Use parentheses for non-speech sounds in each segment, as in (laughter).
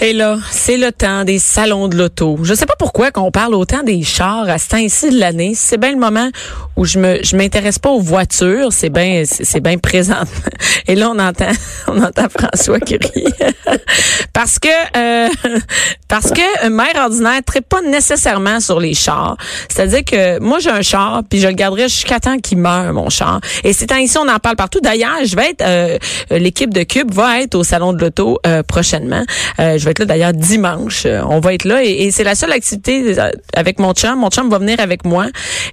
Et là, c'est le temps des salons de l'auto. Je sais pas pourquoi qu'on parle autant des chars à ce temps-ci de l'année. C'est bien le moment où je me je m'intéresse pas aux voitures, c'est bien c'est bien présent. (laughs) Et là on entend (laughs) on entend François qui rit. (laughs) parce que euh, parce que un maire ordinaire ne pas nécessairement sur les chars. C'est-à-dire que moi j'ai un char puis je le garderai jusqu'à temps qu'il meure mon char. Et c'est ici on en parle partout. D'ailleurs, je vais être euh, l'équipe de Cube va être au salon de l'auto euh, prochainement. Euh, vais être là d'ailleurs dimanche. Euh, on va être là et, et c'est la seule activité euh, avec mon chum. Mon chum va venir avec moi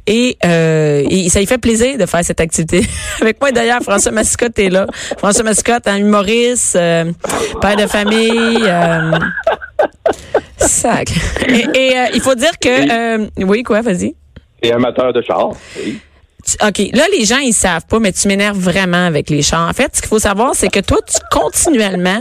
et, euh, et ça lui fait plaisir de faire cette activité (laughs) avec moi. D'ailleurs, François Mascotte est là. François Mascotte, un humoriste, euh, père de famille. Euh, sac. Et, et, il faut dire que oui quoi, vas-y. Et amateur de char. Oui. OK, là, les gens, ils savent pas, mais tu m'énerves vraiment avec les chars. En fait, ce qu'il faut savoir, c'est que toi, tu continuellement,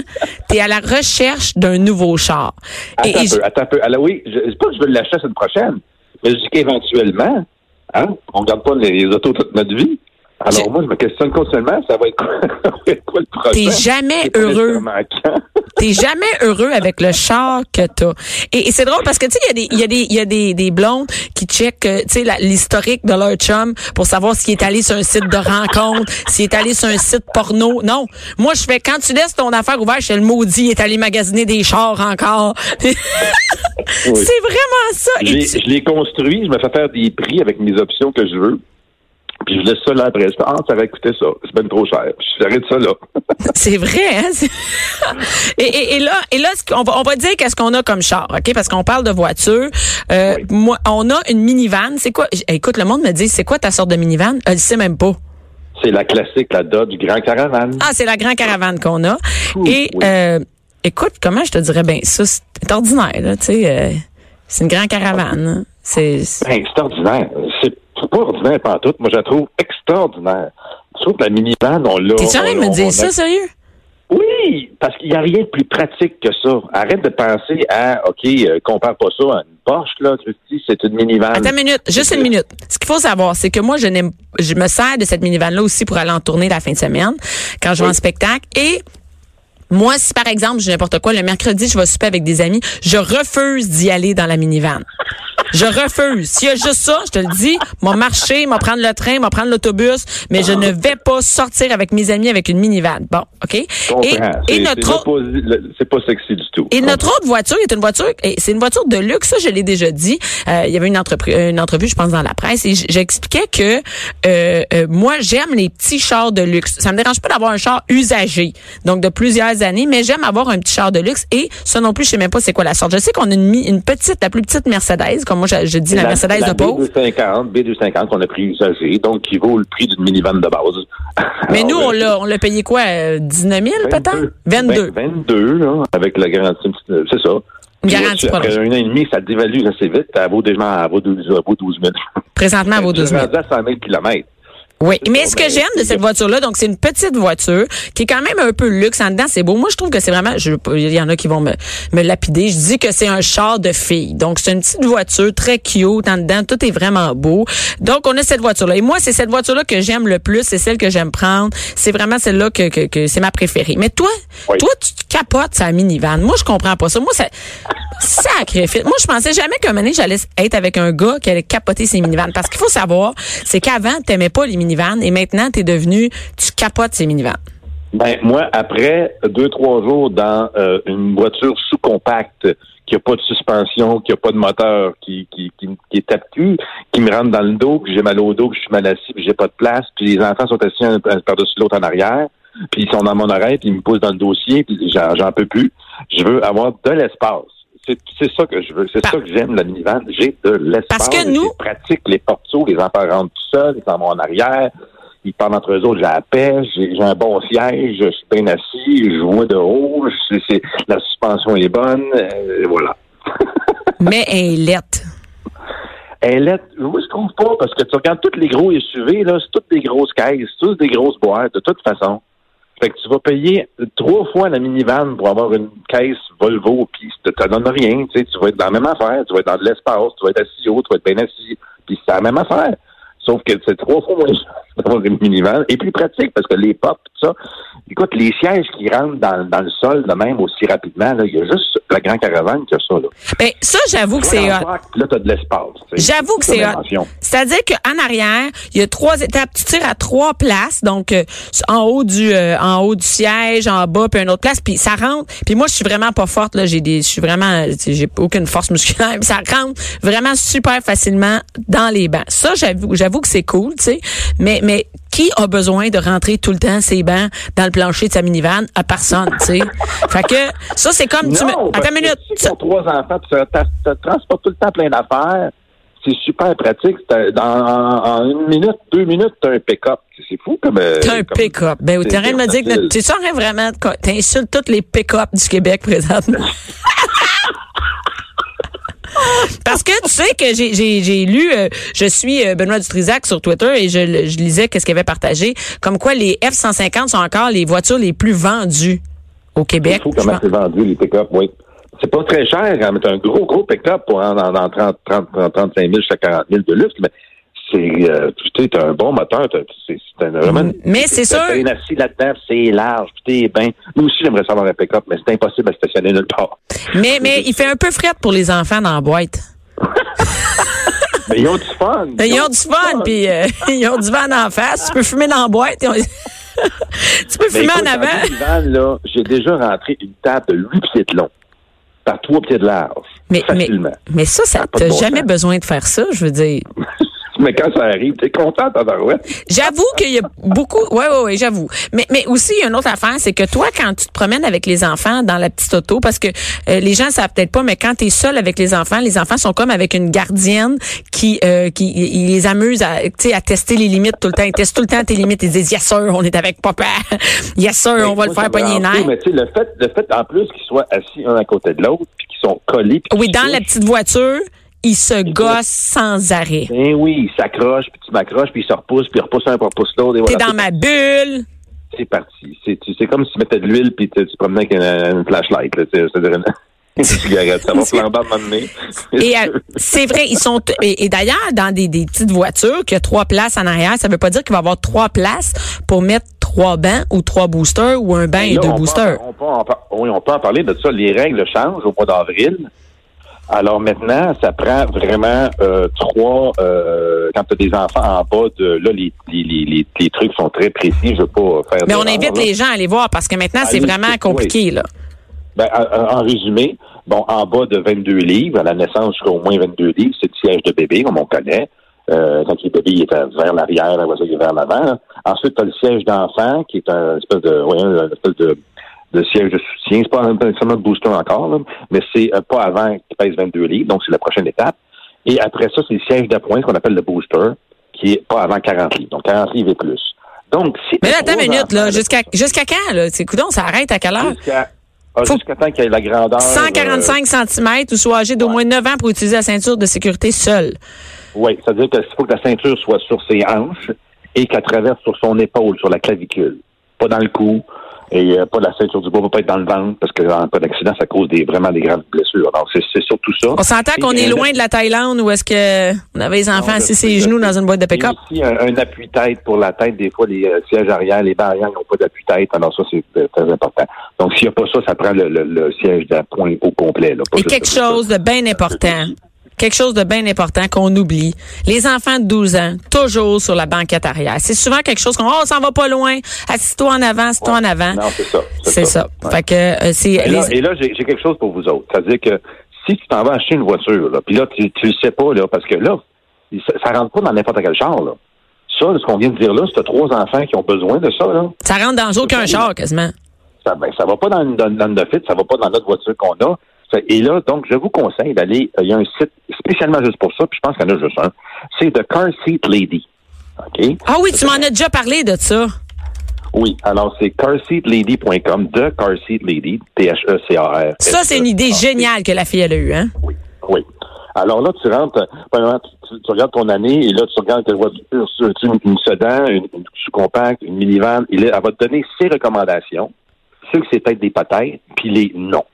tu es à la recherche d'un nouveau char. Attends Et- et un peu, attends un peu. Alors oui, je dis pas que je veux l'acheter la semaine prochaine, mais je dis qu'éventuellement, hein, on ne garde pas les, les autos toute notre vie. Alors moi, je me questionne continuellement, ça va être quoi, (laughs) ça va être quoi le prochain? T'es jamais heureux. (laughs) T'es jamais heureux avec le char que t'as. Et, et c'est drôle parce que tu sais, il y a des, il y a des, il y a des, des blondes qui checkent, euh, tu sais, l'historique de leur chum pour savoir s'il est allé sur un site de rencontre, s'il est allé sur un site porno. Non, moi je fais quand tu laisses ton affaire ouverte, je fais le maudit, il est allé magasiner des chars encore. (laughs) C'est vraiment ça. Je Et l'ai- tu- je l'ai construit, je me fais faire des prix avec mes options que je veux. Puis je laisse ça là après. Ah, ça va coûter ça. C'est bien trop cher. Puis j'arrête ça là. (laughs) C'est vrai, hein? (laughs) Et, et, et là, et là, qu'on va, on va dire qu'est-ce qu'on a comme char, ok? Parce qu'on parle de voiture. Euh, Oui. Moi, on a une minivan. C'est quoi? Écoute, le monde me dit, c'est quoi ta sorte de minivan? Elle sait même pas. C'est la classique, la Dodge Grand Caravane. Ah, c'est la grande caravane qu'on a. Et oui. euh, écoute, comment je te dirais, ben ça, c'est ordinaire, là, tu sais. euh, c'est une grande caravane. C'est Ben, c'est ordinaire. C'est pas ordinaire pantoute. Moi, je la trouve extraordinaire. Je trouve que la minivan, on l'a. T'es-tu en train de me dire ça, sérieux? Oui, parce qu'il n'y a rien de plus pratique que ça. Arrête de penser à, OK, euh, compare pas ça à une Porsche, là, Christy, c'est une minivan. Attends une minute, juste une minute. Ce qu'il faut savoir, c'est que moi, je n'aime, je me sers de cette minivan-là aussi pour aller en tournée la fin de semaine, quand je vais en spectacle. Et moi, si par exemple, j'ai n'importe quoi, le mercredi, je vais souper avec des amis, je refuse d'y aller dans la minivan. Je refuse. S'il y a juste ça, je te le dis, m'a marcher, m'a prendre le train, m'a prendre l'autobus, mais je ne vais pas sortir avec mes amis avec une minivan. Bon, OK? Et, et notre c'est pas sexy du tout. et notre autre voiture est une voiture, c'est une voiture de luxe, ça je l'ai déjà dit. Euh, il y avait une, entreprise, une entrevue, je pense, dans la presse, et j'expliquais que euh, euh, moi j'aime les petits chars de luxe. Ça me dérange pas d'avoir un char usagé, donc de plusieurs années, mais j'aime avoir un petit char de luxe. Et ça non plus, je sais même pas c'est quoi la sorte. Je sais qu'on a une, une petite, la plus petite Mercedes, comme moi je, je dis la, Mercedes la de pauvre. B250, B250 qu'on a pris usagé, donc qui vaut le prix d'une minivan de base. (laughs) Mais Alors, nous, on euh, l'a, on l'a payé quoi, euh, 19 000 peut-être? 22. Ben, 22, là, avec la garantie, euh, c'est ça. Garantie Après un an et demi, ça dévalue assez vite. Elle vaut déjà elle vaut 12, elle vaut 12 000. Présentement, elle vaut 12 000. rendu à 100 000 kilomètres. Oui, mais ce que j'aime de cette voiture-là, donc c'est une petite voiture qui est quand même un peu luxe en dedans, c'est beau. Moi, je trouve que c'est vraiment, je, il y en a qui vont me, me lapider. Je dis que c'est un char de fille. Donc c'est une petite voiture très cute en dedans, tout est vraiment beau. Donc on a cette voiture-là. Et moi, c'est cette voiture-là que j'aime le plus, c'est celle que j'aime prendre. C'est vraiment celle-là que, que, que c'est ma préférée. Mais toi, Oui. toi, tu te capotes sa minivan. Moi, je comprends pas ça. Moi, ça, sacrifice. Moi, je pensais jamais qu'un moment j'allais être avec un gars qui allait capoter ses minivans. Parce qu'il faut savoir, c'est qu'avant, t'aimais pas les minivans et maintenant, t'es devenu, tu capotes ces minivans. Ben, moi, après deux, trois jours dans euh, une voiture sous-compacte, qui a pas de suspension, qui a pas de moteur, qui, qui, est tape-cul, qui me rentre dans le dos, que j'ai mal au dos, que je suis mal assis, puis j'ai pas de place, puis les enfants sont assis un par-dessus l'autre en arrière, puis ils sont dans mon oreille, puis ils me poussent dans le dossier, puis j'en, peux plus. Je veux avoir de l'espace. C'est, c'est ça que je veux. C'est ça que j'aime, la minivan. J'ai de l'espace. Parce que nous- pratique, les portos, les enfants rentrent tout seuls, ils s'en vont en arrière ils parlent entre eux autres, j'ai la paix, j'ai un bon siège, je suis bien assis, je vois de haut, la suspension est bonne, euh, voilà. (laughs) Mais elle est. Elle est, moi je trouve pas, parce que tu regardes tous les gros SUV, là, c'est toutes des grosses caisses, c'est tous des grosses boîtes, de toute façon. Fait que tu vas payer trois fois la minivan pour avoir une caisse Volvo, puis ça te donne rien. Tu sais, tu vas être dans la même affaire, tu vas être dans de l'espace, tu vas être assis haut, tu vas être bien assis, puis c'est la même affaire. Sauf que c'est trois fois moins cher et plus pratique parce que les pop, tout ça. Écoute, les sièges qui rentrent dans, dans le sol de même aussi rapidement, là, il y a juste la Grand Caravane qui a ça. Là, Ben, ça, j'avoue que c'est. Là, t'as de l'espace. tu. J'avoue que c'est. C'est-à-dire qu'en arrière, il y a trois étapes. Tu tires à trois places, donc euh, en haut du euh, en haut du siège, en bas, puis une autre place, puis ça rentre. Puis moi, je suis vraiment pas forte là. J'ai des, je suis vraiment, tu sais, j'ai aucune force musculaire. (laughs) Puis ça rentre vraiment super facilement dans les bancs. Ça, j'avoue, j'avoue que c'est cool, tu sais. Mais mais qui a besoin de rentrer tout le temps ses bancs dans le plancher de sa minivan à personne, tu sais. (laughs) fait que ça, c'est comme tu me. Attends une minute. Si tu trois enfants, tu te transportes tout le temps plein d'affaires. C'est super pratique. Dans, en, en une minute, deux minutes, t'as un pick-up. C'est fou comme. euh, T'as un pick-up. Ben, c'est t'es en train de me dire que t'es sûr vraiment t'insultes tous les pick-up du Québec présentement? (laughs) Parce que tu sais que j'ai lu, euh, je suis euh, Benoît Dutrisac sur Twitter et je, je lisais qu'est-ce qu'il avait partagé, comme quoi les F-150 sont encore les voitures les plus vendues au Québec. C'est comment c'est vendu, les pick-up, oui. C'est pas très cher, hein, mais un gros, gros pick-up pour en, en, en 30, 30, 30, 35 000 jusqu'à 40 000 de luxe, mais c'est, euh, tu un bon moteur, c'est, vraiment... Mais c'est sûr- T'es bien assis là-dedans, c'est large, puis bien... Nous aussi, j'aimerais savoir un pick-up, mais c'est impossible à stationner nulle part. Mais mais il fait un peu fret pour les enfants dans la boîte. (laughs) Mais ils ont du fun! Ils ont du fun, puis euh, (laughs) ils ont du vent en face. Tu peux fumer dans la boîte. ont- (laughs) tu peux Mais fumer écoute, en avant. une van, là, j'ai déjà rentré une table de 8 pieds de long, par 3 pieds de large, Mais, facilement. mais ça, ça t'as bon jamais sens. besoin de faire ça, je veux dire. Mais quand ça arrive, t'es content, tabarouette. J'avoue qu'il y a beaucoup. Ouais, ouais, ouais, j'avoue. Mais, mais aussi, il y a une autre affaire, c'est que toi, quand tu te promènes avec les enfants dans la petite auto, parce que euh, les gens savent peut-être pas, mais quand tu es seul avec les enfants, les enfants sont comme avec une gardienne qui, euh, qui ils les amuse à, tu sais, à tester les limites tout le temps. Ils testent tout le temps tes limites. Ils disent, yes sir, on est avec papa. (laughs) yes sir, on va le faire pogner les. Mais tu sais, le fait, le fait en plus qu'ils soient assis un à côté de l'autre, puis qu'ils sont collés. puis Oui, dans la petite voiture, ils se gossent sans arrêt. Ben oui, ils s'accrochent, puis tu m'accroches, puis ils se repoussent, puis ils repoussent un, puis ils repoussent l'autre. et T'es voilà, dans ma bulle. C'est parti. C'est comme si tu mettais de l'huile, puis tu te promenais avec une, une flashlight. là, C'est-à-dire une. (laughs) Ça va (laughs) flamber à. (laughs) Et euh, c'est vrai, ils sont et, et d'ailleurs dans des, des petites voitures qui a trois places en arrière, ça veut pas dire qu'il va y avoir trois places pour mettre trois bancs ou trois boosters ou un banc et Là, deux on peut en- boosters. on peut oui, on peut en parler de ça. Les règles changent au mois d'avril. Alors maintenant, ça prend vraiment euh, trois. Euh, quand tu as des enfants en bas de là, les, les, les, les, trucs sont très précis. Je veux pas faire. Mais on invite là. les gens à aller voir parce que maintenant c'est vraiment oui. compliqué là. Ben, en, en résumé, bon, en bas de 22 livres, à la naissance jusqu'à au moins 22 livres, c'est le siège de bébé, comme on connaît. Euh, quand est bébé, il est vers l'arrière, ça, il est vers l'avant. Ensuite, tu as le siège d'enfant, qui est un espèce de, ouais, un espèce de, de siège de soutien. C'est pas un nécessairement de booster encore, là, mais c'est euh, pas avant qu'il pèse 22 livres, donc c'est la prochaine étape. Et après ça, c'est le siège d'appoint qu'on appelle le booster, qui est pas avant 40 livres, donc 40 livres et plus. Donc, si Mais là, attends une minute là, jusqu'à quand là? C'est coudon, ça arrête à quelle heure? Jusqu'à ah, jusqu'à temps qu'il y ait la grandeur. euh, 145 cm ou soit âgé d'au moins 9 ans pour utiliser la ceinture de sécurité seule. Oui, c'est-à-dire qu'il faut que la ceinture soit sur ses hanches et qu'elle traverse sur son épaule, sur la clavicule. Pas dans le cou et euh, pas la ceinture du bois, va pas être dans le ventre parce que en cas d'accident, ça cause des, vraiment des graves blessures. Donc, c'est c'est surtout ça. On s'entend qu'on est un- loin de la Thaïlande où est-ce que on avait les enfants assis ses genoux dans une boîte de pick-up? aussi un, un appui-tête pour la tête. Des fois, les euh, sièges arrière, les barrières n'ont pas d'appui-tête. Alors ça, c'est euh, très important. Donc, s'il n'y a pas ça, ça prend le, le- le siège d'appoint au complet. Là, pas Et quelque chose de bien important. Quelque chose de bien important qu'on oublie. Les enfants de 12 ans, toujours sur la banquette arrière. C'est souvent quelque chose qu'on, oh, on s'en va pas loin. Assis-toi en avant, assis-toi en avant. Non, c'est ça. C'est ça. Ouais. Fait que, euh, c'est, Et là, les- et là, j'ai quelque chose pour vous autres. C'est-à-dire que si tu t'en vas acheter une voiture, là, puis là, tu, tu le sais pas, là, parce que là, ça, ça rentre pas dans n'importe quel char, là. Ça, ce qu'on vient de dire là, c'est trois enfants qui ont besoin de ça, là. ça rentre dans aucun char, quasiment. Ça, ben, ça va pas dans, dans, dans le fit, ça va pas dans notre voiture qu'on a. Et là, donc, je vous conseille d'aller, euh, il y a un site spécialement juste pour ça, puis je pense qu'il y en a juste un. C'est The Car Seat Lady. OK? Ah oui, tu m'en as déjà parlé de ça. Oui, alors c'est carseatlady.com, The Car Seat Lady, T-H-E-C-A-R. Ça, c'est une idée géniale que la fille, elle a eue, hein? Oui, oui. Alors là, tu rentres, euh, premièrement, tu, regardes ton année et là, tu regardes quelle voiture, tu, tu- une, une sedan, une, une sous-compacte, une minivan, et là, elle va te donner ses recommandations, ceux que c'est peut-être des peut-être, puis les non.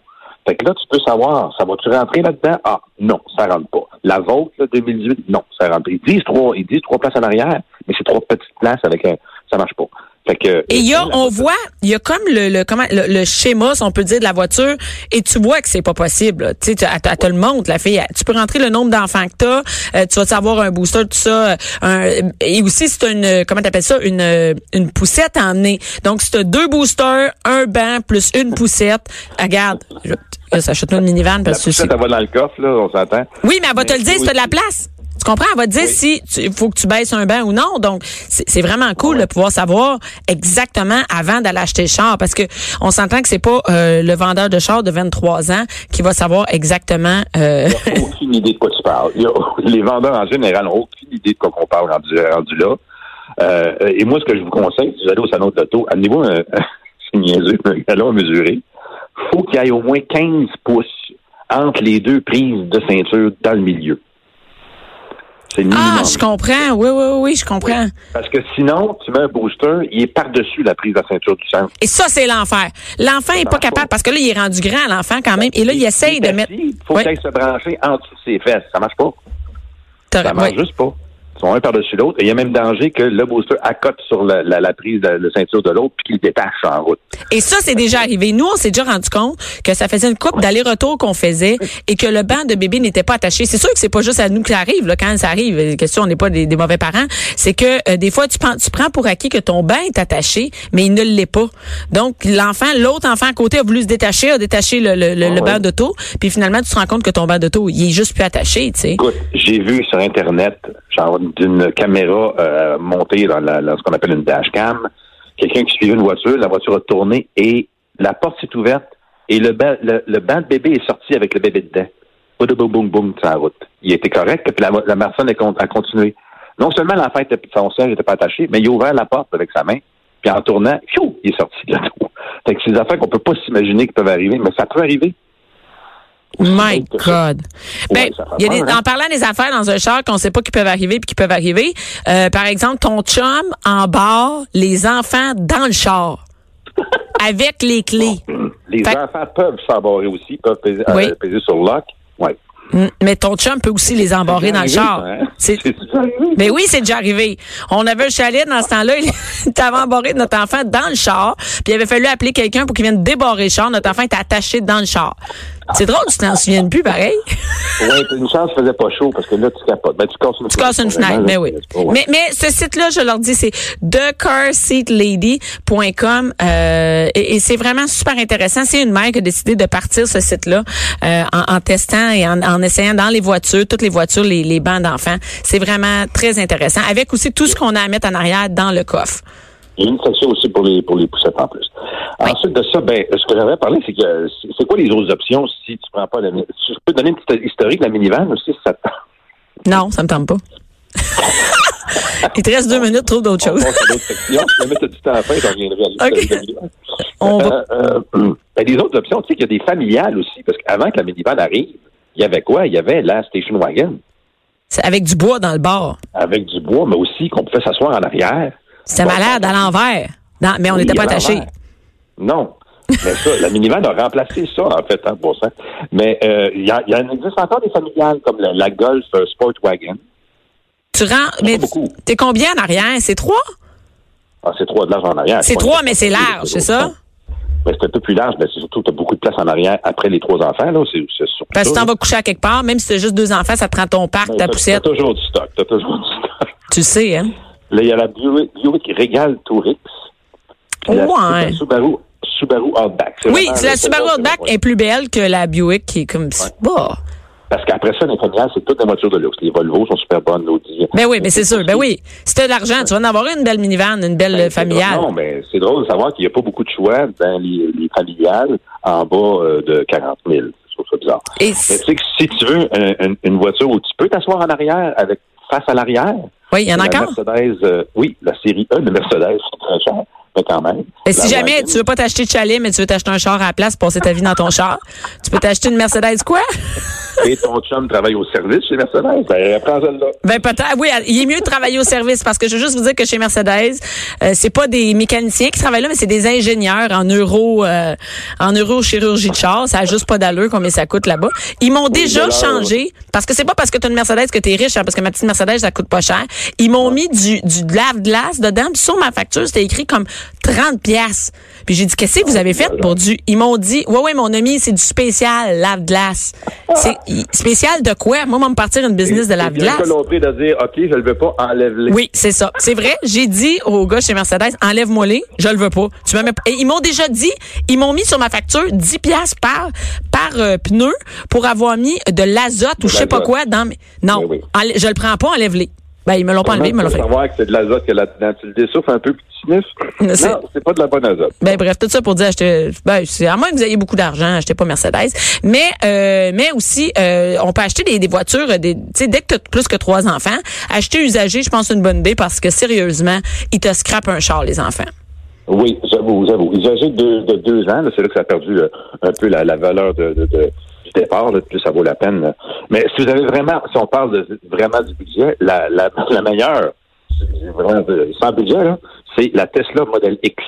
Fait que là, tu peux savoir, ça va-tu rentrer là-dedans? Ah, non, ça rentre pas. La vôtre, là, 2018, non, ça rentre. Ils disent trois, ils disent trois places en arrière, mais c'est trois petites places avec un, ça marche pas. Fait que, Et il y a, la on voiture- voit, il y a comme le, le comment le, le schéma, si on peut dire, de la voiture, et tu vois que c'est pas possible. là. Tu sais, tu- elle, te- le montre, la fille. Tu peux rentrer le nombre d'enfants que t'as, euh, tu vas savoir un booster, tout ça. euh, un- et aussi, c'est une, comment t'appelles ça, une, euh, une poussette à emmener. Donc, si t'as deux boosters, un banc plus une poussette, ah, regarde, je- là, ça achète une minivan La parce que c'est. poussette, elle va dans le coffre, là, on s'entend. Oui, mais elle va te le dire si t'as de la place. Tu comprends? Elle va te dire si il faut que tu baisses un banc ou non. Donc, c'est vraiment cool de pouvoir savoir exactement avant d'aller acheter le char parce que on s'entend que c'est pas euh, le vendeur de char de 23 ans qui va savoir exactement. euh, Il n'y a aucune idée de quoi tu parles. A- les vendeurs en général n'ont aucune idée de quoi qu'on parle rendu, rendu là. Euh, et moi, ce que je vous conseille, si vous allez au salon de l'auto, amenez-vous un, (laughs) c'est niaiseux, un galon à mesurer. faut qu'il y ait au moins 15 pouces entre les deux prises de ceinture dans le milieu. C'est le ah, je comprends. Oui, oui, oui, oui, je comprends. Parce que sinon, tu mets un booster, il est par-dessus la prise de ceinture du centre. Et ça, c'est l'enfer. L'enfant est pas capable parce que là, il est rendu grand, l'enfant quand même. Et là, il essaye de mettre. Il faut Ouais. qu'il se brancher en dessous de ses fesses. Ça marche pas. Ça marche juste pas. Ils sont un par-dessus l'autre. Et il y a même danger que le booster accote sur la, la, la prise de la ceinture de l'autre puis qu'il détache en route. Et ça, c'est déjà arrivé. Nous, on s'est déjà rendu compte que ça faisait une coupe d'aller-retour qu'on faisait et que le banc de bébé n'était pas attaché. C'est sûr que c'est pas juste à nous que ça arrive, là, quand ça arrive. Question, on n'est pas des, des mauvais parents. C'est que euh, des fois, tu prends, tu prends pour acquis que ton banc est attaché, mais il ne l'est pas. Donc, l'enfant, l'autre enfant à côté a voulu se détacher, a détaché le, le, le, banc d'auto, puis finalement, tu te rends compte que ton banc d'auto, il est juste plus attaché, tu sais. Écoute, j'ai vu sur Internet, genre d'une caméra euh, montée dans, la, dans ce qu'on appelle une dashcam, quelqu'un qui suivait une voiture, la voiture a tourné et la porte s'est ouverte et le, ba- le, le banc de bébé est sorti avec le bébé dedans. Boum, boum, boum, boum, sur la route. Il était correct, puis la, la personne a, con- a continué. Non seulement l'enfant était, son siège n'était pas attaché, mais il a ouvert la porte avec sa main, puis en tournant, pfiou, il est sorti de l'auto. Fait que c'est des affaires qu'on peut pas s'imaginer qui peuvent arriver, mais ça peut arriver. My. God. Ben, Ouais, y a des- hein? en parlant des affaires dans un char qu'on sait pas qui peuvent arriver puis qui peuvent arriver, euh, par exemple, ton chum embarre les enfants dans le char (laughs) avec les clés. Les Fait- enfants peuvent s'embarrer aussi, peuvent peser, euh, peser sur le lock. Ouais. Mm, Mais ton chum peut aussi les embarrer dans le char. hein? C'est- C'est déjà arrivé. Mais oui, c'est déjà arrivé. On avait un chalet dans ce temps-là. Il (laughs) t'avait embarré notre enfant dans le char. Puis il avait fallu appeler quelqu'un pour qu'il vienne débarrer le char. Notre enfant était attaché dans le char. C'est drôle, tu t'en souviens plus, pareil. (laughs) Ouais, t'as une chance, faisait pas chaud parce que là, tu capotes. Ben, tu casses une Tu casses une fenêtre, mais oui. Mais, mais ce site-là, je leur dis, c'est thecarseatlady.com euh, et, et c'est vraiment super intéressant. C'est une mère qui a décidé de partir ce site-là euh, en, en testant et en, en essayant dans les voitures, toutes les voitures, les, les bancs d'enfants. C'est vraiment très intéressant. Avec aussi tout ce qu'on a à mettre en arrière dans le coffre. Il y a une section aussi pour les, pour les poussettes en plus. Ensuite de ça, ben, ce que j'avais parlé, c'est que c'est quoi les autres options si tu prends pas la Je peux te donner une petite historique de la minivan aussi, si ça te tente? Non, ça me tente pas. (laughs) Il te reste deux minutes, trouve d'autres choses. Si jamais t'as du temps à faire, je reviendrai à Ok. l'historique de la minivan. On va- Euh, euh, ben, les autres options, tu sais qu'il y a des familiales aussi, parce qu'avant que la minivan arrive, il y avait quoi? Il y avait la station wagon C'est avec du bois dans le bord. avec du bois, mais aussi qu'on pouvait s'asseoir en arrière. C'était Bon, malade à l'envers. Dans- mais on Oui, n'était pas attachés. Non. Mais ça, la minivan a remplacé ça, en fait, hein, pour ça. Mais euh, il y, a- y en existe encore des familiales, comme la, la Golf euh, Sport Wagon. Tu rends, mais t'es combien en arrière? C'est trois? Ah, c'est trois de large en arrière. C'est trois, mais c'est large, c'est ça? Mais c'est un peu plus large, mais c'est surtout que tu as beaucoup de place en arrière après les trois enfants. Là, c'est, c'est Parce que t'en vas coucher à quelque part, même si t'as juste deux enfants, ça te prend ton parc, Ben, ta poussette. T'as toujours du stock. T'as toujours du stock. Tu sais, hein? Là, il y a la Buick, Buick Regal Tourix. La- Ouais. la Subaru, Subaru Outback. Oui, la Subaru Outback ouais. est plus belle que la Buick qui est comme... Bah. Parce qu'après ça, les c'est toutes des voitures de luxe. Les Volvo sont super bonnes, l'Audi. Ben oui, mais c'est sûr. Ben oui. Si t'as de l'argent, tu vas en avoir une belle minivan, une belle Ben, familiale. drôle, Non, mais c'est drôle de savoir qu'il n'y a pas beaucoup de choix dans les, les familiales en bas euh, de 40 000. Je trouve ça bizarre. Et Mais tu sais que si tu veux un- un- une voiture où tu peux t'asseoir en arrière avec face à l'arrière. Oui, il y en a la encore? Mercedes, euh, oui, la série E de Mercedes, c'est très cher, mais quand même. Et si jamais tu veux pas t'acheter de chalet, mais tu veux t'acheter un char à la place, passer ta vie dans ton char, tu peux t'acheter une Mercedes quoi? (laughs) Et ton chum travaille au service chez Mercedes. Ben, prends celle-là. Ben peut-être, oui, il est mieux de travailler au service parce que je veux juste vous dire que chez Mercedes, euh, c'est pas des mécaniciens qui travaillent là, mais c'est des ingénieurs en euro, euh, en neurochirurgie de char. Ça a juste pas d'allure combien ça coûte là-bas. Ils m'ont déjà alors- changé parce que c'est pas parce que tu as une Mercedes que tu es riche, hein, parce que ma petite Mercedes ça coûte pas cher. Ils m'ont mis du du lave-glace dedans, puis sur ma facture c'était écrit comme 30 pièces. Puis j'ai dit qu'est-ce que vous avez fait pour du Ils m'ont dit "Ouais ouais mon ami, c'est du spécial lave-glace." C'est spécial de quoi? Moi, on va me partir une business de lave-glace. l'autre de dire, OK, je le veux pas, enlève-les. Oui, c'est ça. C'est vrai. J'ai dit au gars chez Mercedes, enlève-moi les, je le veux pas. Tu pas- Et ils m'ont déjà dit, ils m'ont mis sur ma facture 10 pièces par par euh, pneu pour avoir mis de l'azote ou je sais pas quoi dans mes... Non, Oui, oui. je le prends pas, enlève-les. Ben ils me l'ont pas enlevé, ils me l'ont fait. savoir que c'est de l'azote que là-dedans. Tu le dessouffles un peu puis tu sniffes. (laughs) Non, c'est pas de la bonne azote. Ben bref, tout ça pour dire acheter ben c'est à moins que vous ayez beaucoup d'argent, achetez pas Mercedes, mais euh, mais aussi euh, on peut acheter des, des voitures des tu sais dès que tu as plus que trois enfants, acheter usagé, je pense une bonne idée parce que sérieusement, ils te scrapent un char les enfants. Oui, j'avoue, j'avoue. Âgés de, de deux ans, c'est là que ça a perdu euh, un peu la, la valeur de, de, de- du départ, là, plus ça vaut la peine. là. Mais si vous avez vraiment, si on parle de, vraiment du budget, la, la, (laughs) la meilleure, vraiment de- sans budget, c'est la Tesla Model X.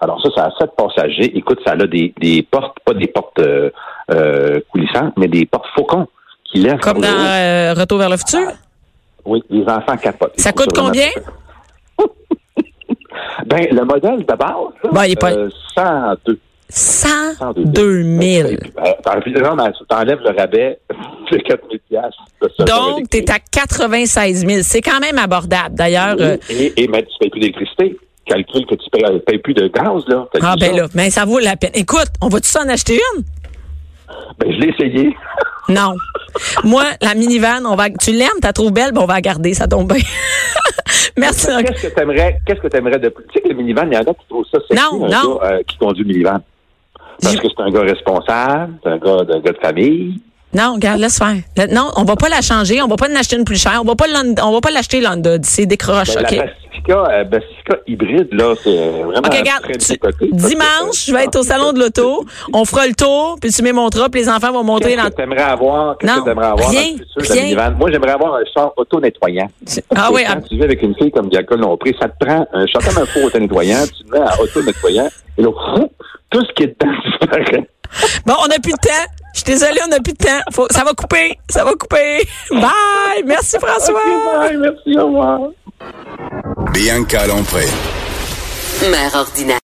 Alors ça, ça a sept passagers. Écoute, ça a des, des portes, pas des portes euh, euh, coulissantes, mais des portes faucons qui lèvent. Comme dans euh, Retour vers le futur? Oui, les enfants capotent. Ça coûte combien? (laughs) Ben, le modèle de base, Ben, il est pas- euh, 102. 102 000. Euh, T'enlèves le rabais (laughs) de 4 000 piastres de ça, Donc, tu es à 96 000. C'est quand même abordable. D'ailleurs, euh, Et, et mais tu payes plus d'électricité. Calcule que tu payes, payes plus de gaz, là. T'as ah ben ça? là, mais ça vaut la peine. Écoute, on va-tu s'en acheter une? Ben, je l'ai essayé. (laughs) Non. Moi, la minivan, on va, tu l'aimes, tu la trouves belle, ben on va la garder, ça tombe bien. (laughs) Merci. Qu'est-ce que t'aimerais, qu'est-ce que t'aimerais de plus? Tu sais que le minivan, il y en a qui trouvent ça sexy, Non, un non. gars, euh, qui conduit le minivan. Parce que c'est un gars responsable, c'est un gars, un gars de famille. Non, regarde, laisse faire. Non, on va pas la changer, on va pas en acheter une plus chère, on va pas on va pas l'acheter l'Honda, c'est décroche, Ben, OK? La Pacifica, euh, Pacifica hybride, là, c'est euh, vraiment OK, regarde, très tu- décoté. dimanche, je vais être au salon de l'auto, on fera le tour, puis tu me montreras, puis les enfants vont monter dans... que t'aimerais avoir? Qu'est-ce Non, que t'aimerais avoir rien, dans le futur de? Moi, j'aimerais avoir un char auto-nettoyant. Ah oui, quand ah- tu vis avec une fille comme Diacol Lompré, ça te prend un char comme un faux auto-nettoyant, tu le mets à auto-nettoyant, et là, (laughs) tout ce qui est dedans disparaît. Bon, on n'a plus de temps. Je suis désolée, on n'a plus de temps. Faut- ça va couper, ça va couper. (laughs) Bye! Merci François! Bye, merci, au revoir. Bianca Lompré. Mère ordinaire.